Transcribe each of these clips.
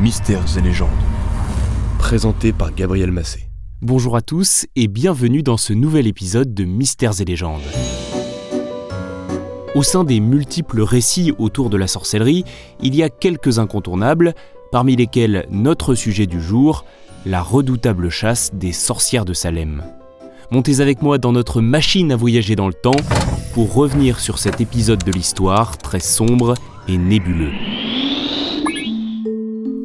Mystères et légendes. Présenté par Gabriel Massé. Bonjour à tous et bienvenue dans ce nouvel épisode de Mystères et légendes. Au sein des multiples récits autour de la sorcellerie, il y a quelques incontournables, parmi lesquels notre sujet du jour, la redoutable chasse des sorcières de Salem. Montez avec moi dans notre machine à voyager dans le temps pour revenir sur cet épisode de l'histoire très sombre et nébuleux.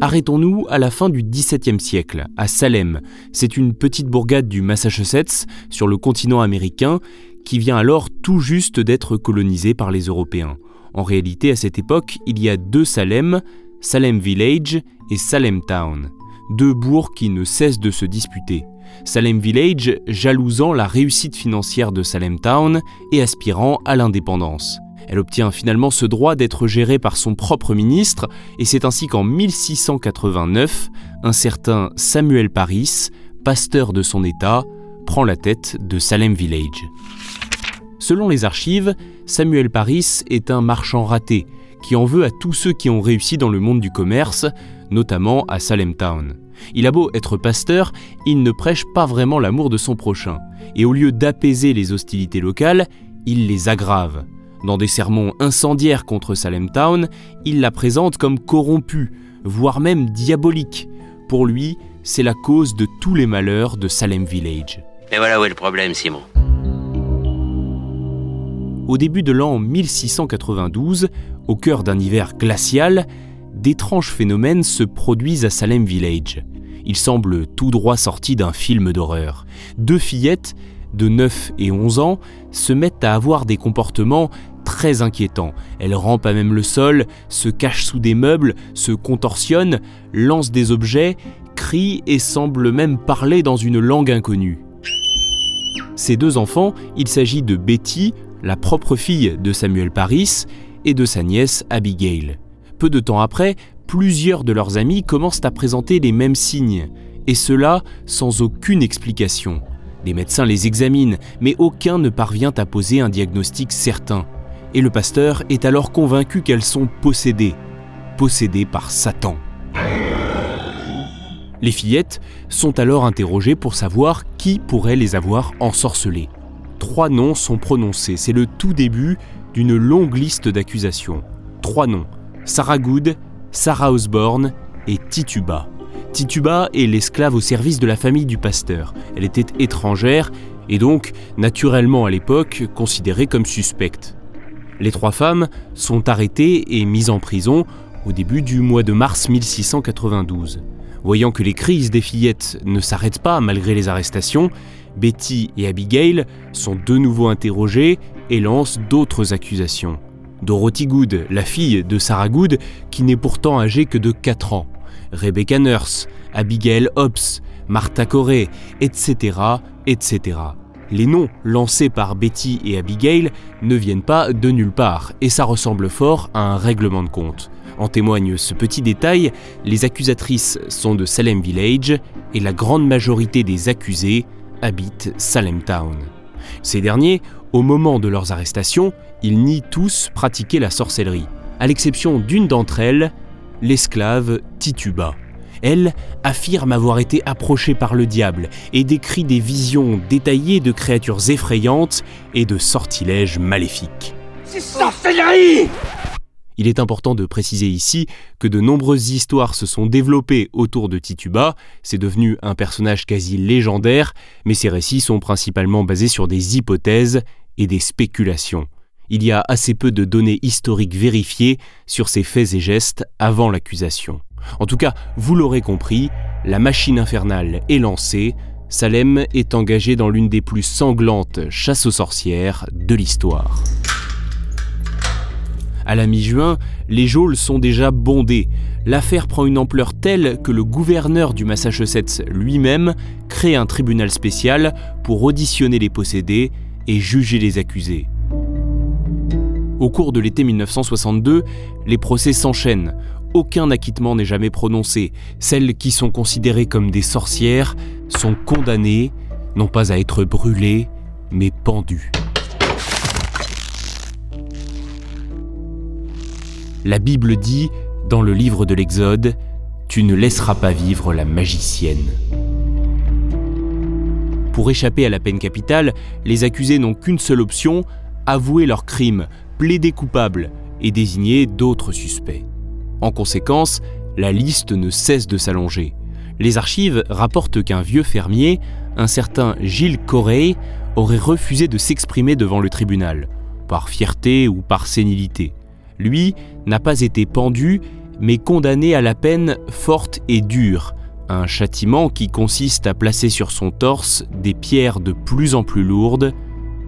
Arrêtons-nous à la fin du XVIIe siècle, à Salem. C'est une petite bourgade du Massachusetts, sur le continent américain, qui vient alors tout juste d'être colonisée par les Européens. En réalité, à cette époque, il y a deux Salem, Salem Village et Salem Town. Deux bourgs qui ne cessent de se disputer. Salem Village jalousant la réussite financière de Salem Town et aspirant à l'indépendance. Elle obtient finalement ce droit d'être gérée par son propre ministre, et c'est ainsi qu'en 1689, un certain Samuel Paris, pasteur de son État, prend la tête de Salem Village. Selon les archives, Samuel Paris est un marchand raté, qui en veut à tous ceux qui ont réussi dans le monde du commerce, notamment à Salem Town. Il a beau être pasteur, il ne prêche pas vraiment l'amour de son prochain, et au lieu d'apaiser les hostilités locales, il les aggrave. Dans des sermons incendiaires contre Salem Town, il la présente comme corrompue, voire même diabolique. Pour lui, c'est la cause de tous les malheurs de Salem Village. Et voilà où est le problème, Simon. Au début de l'an 1692, au cœur d'un hiver glacial, d'étranges phénomènes se produisent à Salem Village. Ils semblent tout droit sortis d'un film d'horreur. Deux fillettes, de 9 et 11 ans, se mettent à avoir des comportements très inquiétant. Elle rampe à même le sol, se cache sous des meubles, se contorsionne, lance des objets, crie et semble même parler dans une langue inconnue. Ces deux enfants, il s'agit de Betty, la propre fille de Samuel Paris, et de sa nièce Abigail. Peu de temps après, plusieurs de leurs amis commencent à présenter les mêmes signes, et cela sans aucune explication. Les médecins les examinent, mais aucun ne parvient à poser un diagnostic certain et le pasteur est alors convaincu qu'elles sont possédées, possédées par Satan. Les fillettes sont alors interrogées pour savoir qui pourrait les avoir ensorcelées. Trois noms sont prononcés, c'est le tout début d'une longue liste d'accusations. Trois noms, Sarah Good, Sarah Osborne et Tituba. Tituba est l'esclave au service de la famille du pasteur. Elle était étrangère et donc, naturellement à l'époque, considérée comme suspecte. Les trois femmes sont arrêtées et mises en prison au début du mois de mars 1692. Voyant que les crises des fillettes ne s'arrêtent pas malgré les arrestations, Betty et Abigail sont de nouveau interrogées et lancent d'autres accusations. Dorothy Good, la fille de Sarah Good, qui n'est pourtant âgée que de 4 ans, Rebecca Nurse, Abigail Hobbs, Martha Corey, etc., etc les noms lancés par Betty et Abigail ne viennent pas de nulle part, et ça ressemble fort à un règlement de compte. En témoigne ce petit détail, les accusatrices sont de Salem Village et la grande majorité des accusés habitent Salem Town. Ces derniers, au moment de leurs arrestations, ils nient tous pratiquer la sorcellerie, à l'exception d'une d'entre elles, l'esclave Tituba. Elle affirme avoir été approchée par le diable et décrit des visions détaillées de créatures effrayantes et de sortilèges maléfiques. C'est sorcellerie il est important de préciser ici que de nombreuses histoires se sont développées autour de Tituba, c'est devenu un personnage quasi légendaire, mais ces récits sont principalement basés sur des hypothèses et des spéculations. Il y a assez peu de données historiques vérifiées sur ces faits et gestes avant l'accusation. En tout cas, vous l'aurez compris, la machine infernale est lancée, Salem est engagé dans l'une des plus sanglantes chasses aux sorcières de l'histoire. À la mi-juin, les geôles sont déjà bondées. L'affaire prend une ampleur telle que le gouverneur du Massachusetts lui-même crée un tribunal spécial pour auditionner les possédés et juger les accusés. Au cours de l'été 1962, les procès s'enchaînent aucun acquittement n'est jamais prononcé. Celles qui sont considérées comme des sorcières sont condamnées, non pas à être brûlées, mais pendues. La Bible dit, dans le livre de l'Exode, Tu ne laisseras pas vivre la magicienne. Pour échapper à la peine capitale, les accusés n'ont qu'une seule option, avouer leur crime, plaider coupable et désigner d'autres suspects. En conséquence, la liste ne cesse de s'allonger. Les archives rapportent qu'un vieux fermier, un certain Gilles Correille, aurait refusé de s'exprimer devant le tribunal, par fierté ou par sénilité. Lui n'a pas été pendu, mais condamné à la peine forte et dure, un châtiment qui consiste à placer sur son torse des pierres de plus en plus lourdes,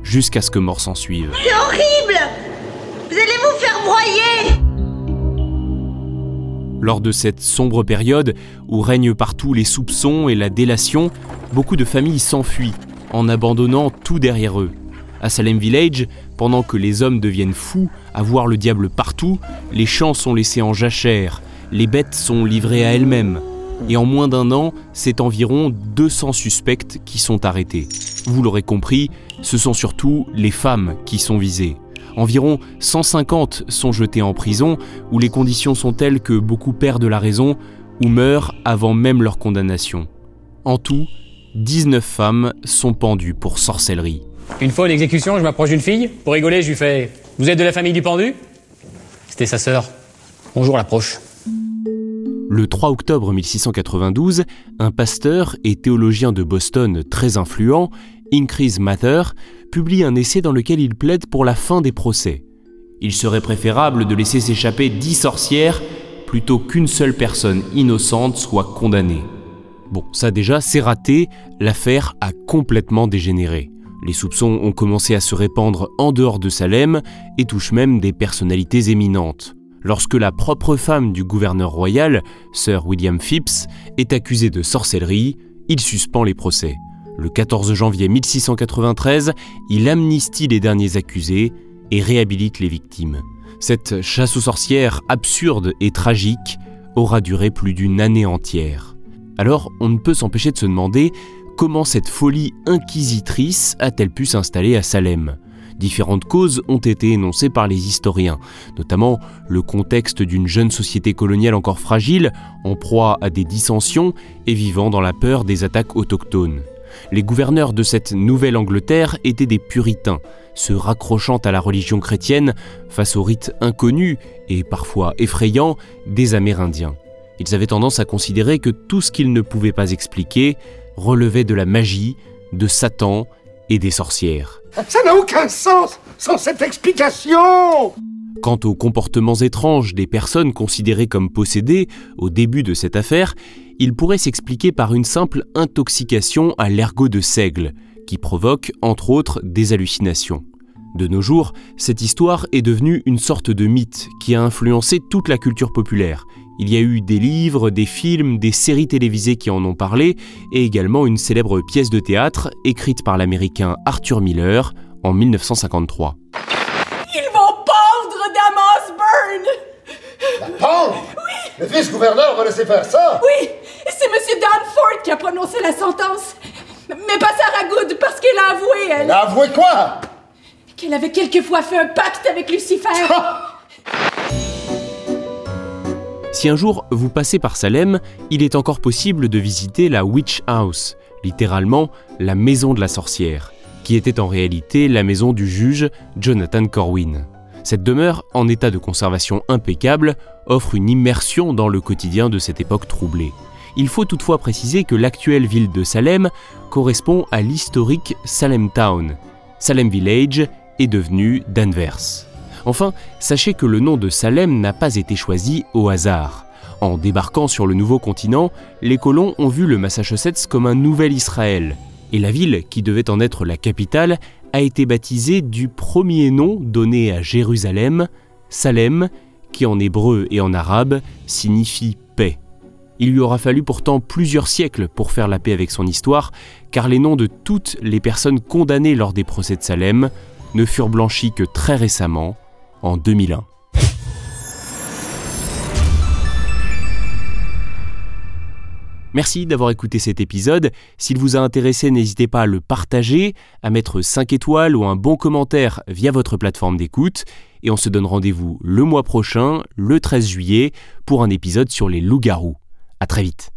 jusqu'à ce que mort s'en suive. C'est horrible Vous allez vous faire broyer Lors de cette sombre période où règnent partout les soupçons et la délation, beaucoup de familles s'enfuient en abandonnant tout derrière eux. À Salem Village, pendant que les hommes deviennent fous à voir le diable partout, les champs sont laissés en jachère, les bêtes sont livrées à elles-mêmes. Et en moins d'un an, c'est environ 200 suspects qui sont arrêtés. Vous l'aurez compris, ce sont surtout les femmes qui sont visées. Environ 150 sont jetés en prison, où les conditions sont telles que beaucoup perdent la raison ou meurent avant même leur condamnation. En tout, 19 femmes sont pendues pour sorcellerie. Une fois à l'exécution, je m'approche d'une fille. Pour rigoler, je lui fais Vous êtes de la famille du pendu? C'était sa sœur. Bonjour l'approche. Le 3 octobre 1692, un pasteur et théologien de Boston très influent, Increase Mather, publie un essai dans lequel il plaide pour la fin des procès. Il serait préférable de laisser s'échapper dix sorcières plutôt qu'une seule personne innocente soit condamnée. Bon, ça déjà, c'est raté, l'affaire a complètement dégénéré. Les soupçons ont commencé à se répandre en dehors de Salem et touchent même des personnalités éminentes. Lorsque la propre femme du gouverneur royal, Sir William Phipps, est accusée de sorcellerie, il suspend les procès. Le 14 janvier 1693, il amnistie les derniers accusés et réhabilite les victimes. Cette chasse aux sorcières absurde et tragique aura duré plus d'une année entière. Alors, on ne peut s'empêcher de se demander comment cette folie inquisitrice a-t-elle pu s'installer à Salem Différentes causes ont été énoncées par les historiens, notamment le contexte d'une jeune société coloniale encore fragile, en proie à des dissensions et vivant dans la peur des attaques autochtones. Les gouverneurs de cette Nouvelle-Angleterre étaient des puritains, se raccrochant à la religion chrétienne face aux rites inconnus et parfois effrayants des Amérindiens. Ils avaient tendance à considérer que tout ce qu'ils ne pouvaient pas expliquer relevait de la magie, de Satan et des sorcières. Ça n'a aucun sens sans cette explication Quant aux comportements étranges des personnes considérées comme possédées au début de cette affaire, ils pourraient s'expliquer par une simple intoxication à l'ergot de seigle, qui provoque entre autres des hallucinations. De nos jours, cette histoire est devenue une sorte de mythe qui a influencé toute la culture populaire. Il y a eu des livres, des films, des séries télévisées qui en ont parlé, et également une célèbre pièce de théâtre écrite par l'américain Arthur Miller en 1953. Pendre Damas Burn. La pendre Oui. Le vice-gouverneur va laisser faire ça. Oui. C'est Monsieur Danforth qui a prononcé la sentence. Mais pas Sarah Good, parce qu'elle a avoué, elle. Elle a avoué quoi? Qu'elle avait quelquefois fait un pacte avec Lucifer. Si un jour vous passez par Salem, il est encore possible de visiter la Witch House, littéralement la maison de la sorcière, qui était en réalité la maison du juge Jonathan Corwin. Cette demeure, en état de conservation impeccable, offre une immersion dans le quotidien de cette époque troublée. Il faut toutefois préciser que l'actuelle ville de Salem correspond à l'historique Salem Town. Salem Village est devenu Danvers. Enfin, sachez que le nom de Salem n'a pas été choisi au hasard. En débarquant sur le nouveau continent, les colons ont vu le Massachusetts comme un nouvel Israël, et la ville, qui devait en être la capitale, a été baptisée du premier nom donné à Jérusalem, Salem, qui en hébreu et en arabe signifie paix. Il lui aura fallu pourtant plusieurs siècles pour faire la paix avec son histoire, car les noms de toutes les personnes condamnées lors des procès de Salem ne furent blanchis que très récemment, en 2001. Merci d'avoir écouté cet épisode. S'il vous a intéressé, n'hésitez pas à le partager, à mettre 5 étoiles ou un bon commentaire via votre plateforme d'écoute. Et on se donne rendez-vous le mois prochain, le 13 juillet, pour un épisode sur les loups-garous. À très vite.